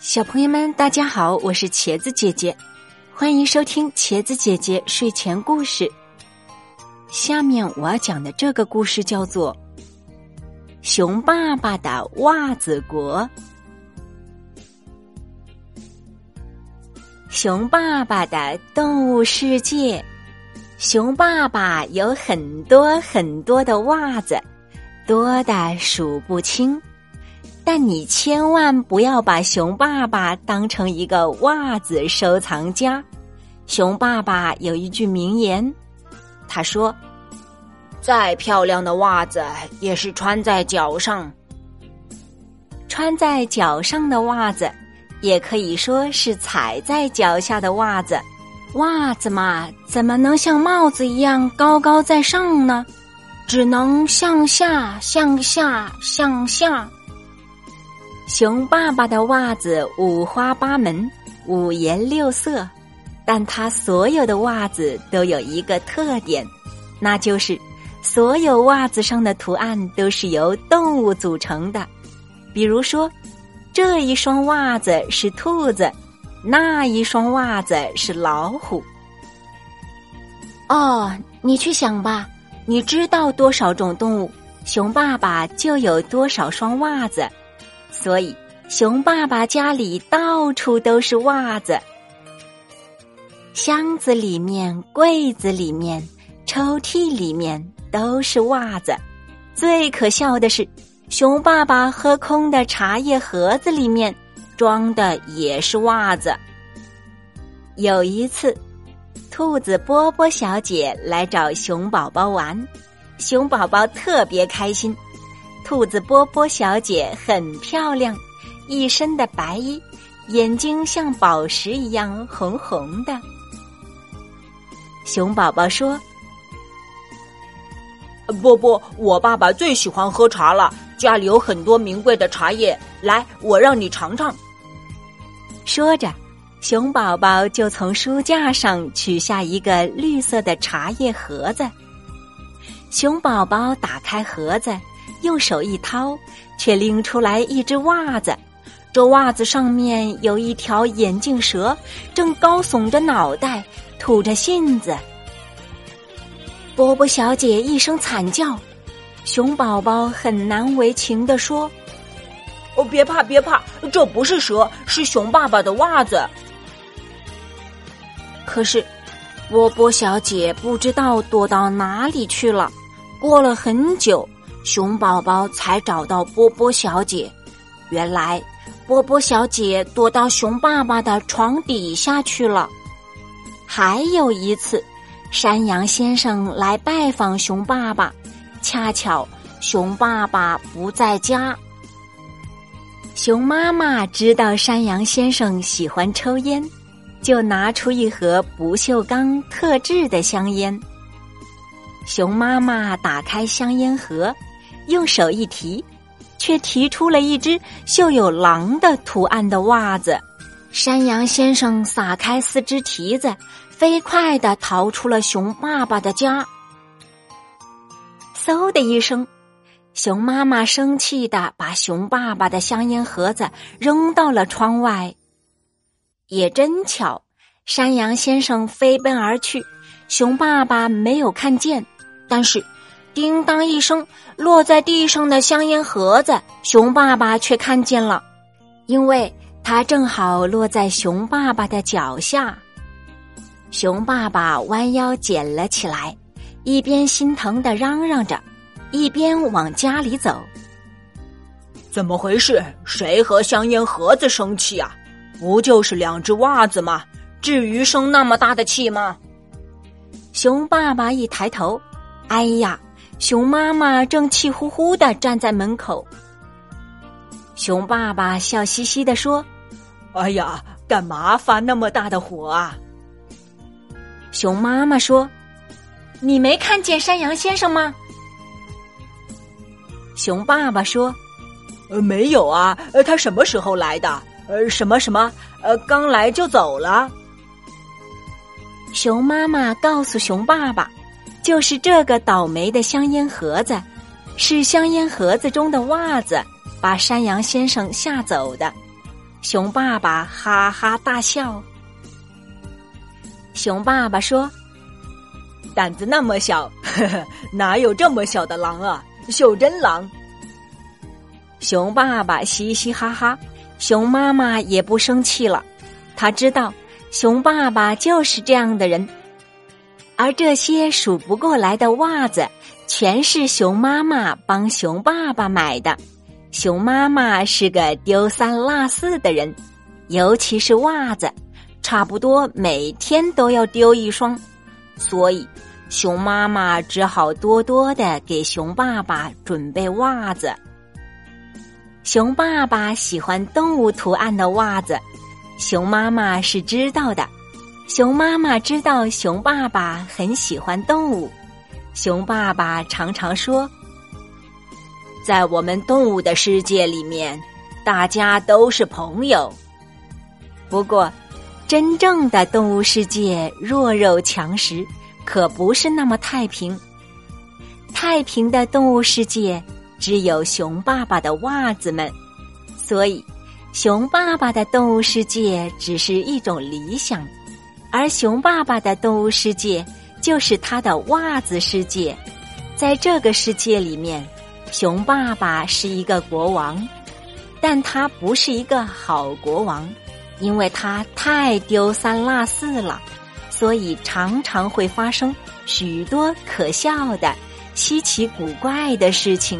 小朋友们，大家好，我是茄子姐姐，欢迎收听茄子姐姐睡前故事。下面我要讲的这个故事叫做《熊爸爸的袜子国》。熊爸爸的动物世界，熊爸爸有很多很多的袜子，多的数不清。但你千万不要把熊爸爸当成一个袜子收藏家。熊爸爸有一句名言，他说：“再漂亮的袜子也是穿在脚上，穿在脚上的袜子，也可以说是踩在脚下的袜子。袜子嘛，怎么能像帽子一样高高在上呢？只能向下，向下，向下。”熊爸爸的袜子五花八门、五颜六色，但他所有的袜子都有一个特点，那就是所有袜子上的图案都是由动物组成的。比如说，这一双袜子是兔子，那一双袜子是老虎。哦，你去想吧，你知道多少种动物，熊爸爸就有多少双袜子。所以，熊爸爸家里到处都是袜子，箱子里面、柜子里面、抽屉里面都是袜子。最可笑的是，熊爸爸喝空的茶叶盒子里面装的也是袜子。有一次，兔子波波小姐来找熊宝宝玩，熊宝宝特别开心。兔子波波小姐很漂亮，一身的白衣，眼睛像宝石一样红红的。熊宝宝说：“波波，我爸爸最喜欢喝茶了，家里有很多名贵的茶叶，来，我让你尝尝。”说着，熊宝宝就从书架上取下一个绿色的茶叶盒子。熊宝宝打开盒子。用手一掏，却拎出来一只袜子。这袜子上面有一条眼镜蛇，正高耸着脑袋，吐着信子。波波小姐一声惨叫，熊宝宝很难为情地说：“哦，别怕，别怕，这不是蛇，是熊爸爸的袜子。”可是，波波小姐不知道躲到哪里去了。过了很久。熊宝宝才找到波波小姐，原来波波小姐躲到熊爸爸的床底下去了。还有一次，山羊先生来拜访熊爸爸，恰巧熊爸爸不在家。熊妈妈知道山羊先生喜欢抽烟，就拿出一盒不锈钢特制的香烟。熊妈妈打开香烟盒。用手一提，却提出了一只绣有狼的图案的袜子。山羊先生撒开四只蹄子，飞快的逃出了熊爸爸的家。嗖的一声，熊妈妈生气的把熊爸爸的香烟盒子扔到了窗外。也真巧，山羊先生飞奔而去，熊爸爸没有看见，但是。叮当一声，落在地上的香烟盒子，熊爸爸却看见了，因为它正好落在熊爸爸的脚下。熊爸爸弯腰捡了起来，一边心疼的嚷嚷着，一边往家里走。怎么回事？谁和香烟盒子生气啊？不就是两只袜子吗？至于生那么大的气吗？熊爸爸一抬头，哎呀！熊妈妈正气呼呼的站在门口。熊爸爸笑嘻嘻的说：“哎呀，干嘛发那么大的火啊？”熊妈妈说：“你没看见山羊先生吗？”熊爸爸说：“呃，没有啊，呃，他什么时候来的？呃，什么什么？呃，刚来就走了。”熊妈妈告诉熊爸爸。就是这个倒霉的香烟盒子，是香烟盒子中的袜子把山羊先生吓走的。熊爸爸哈哈大笑。熊爸爸说：“胆子那么小，呵呵，哪有这么小的狼啊？袖珍狼。”熊爸爸嘻嘻哈哈，熊妈妈也不生气了。他知道熊爸爸就是这样的人，而这些数不过来的袜子，全是熊妈妈帮熊爸爸买的。熊妈妈是个丢三落四的人，尤其是袜子，差不多每天都要丢一双，所以熊妈妈只好多多的给熊爸爸准备袜子。熊爸爸喜欢动物图案的袜子，熊妈妈是知道的。熊妈妈知道熊爸爸很喜欢动物，熊爸爸常常说。在我们动物的世界里面，大家都是朋友。不过，真正的动物世界弱肉强食，可不是那么太平。太平的动物世界只有熊爸爸的袜子们，所以熊爸爸的动物世界只是一种理想，而熊爸爸的动物世界就是他的袜子世界。在这个世界里面。熊爸爸是一个国王，但他不是一个好国王，因为他太丢三落四了，所以常常会发生许多可笑的、稀奇古怪的事情。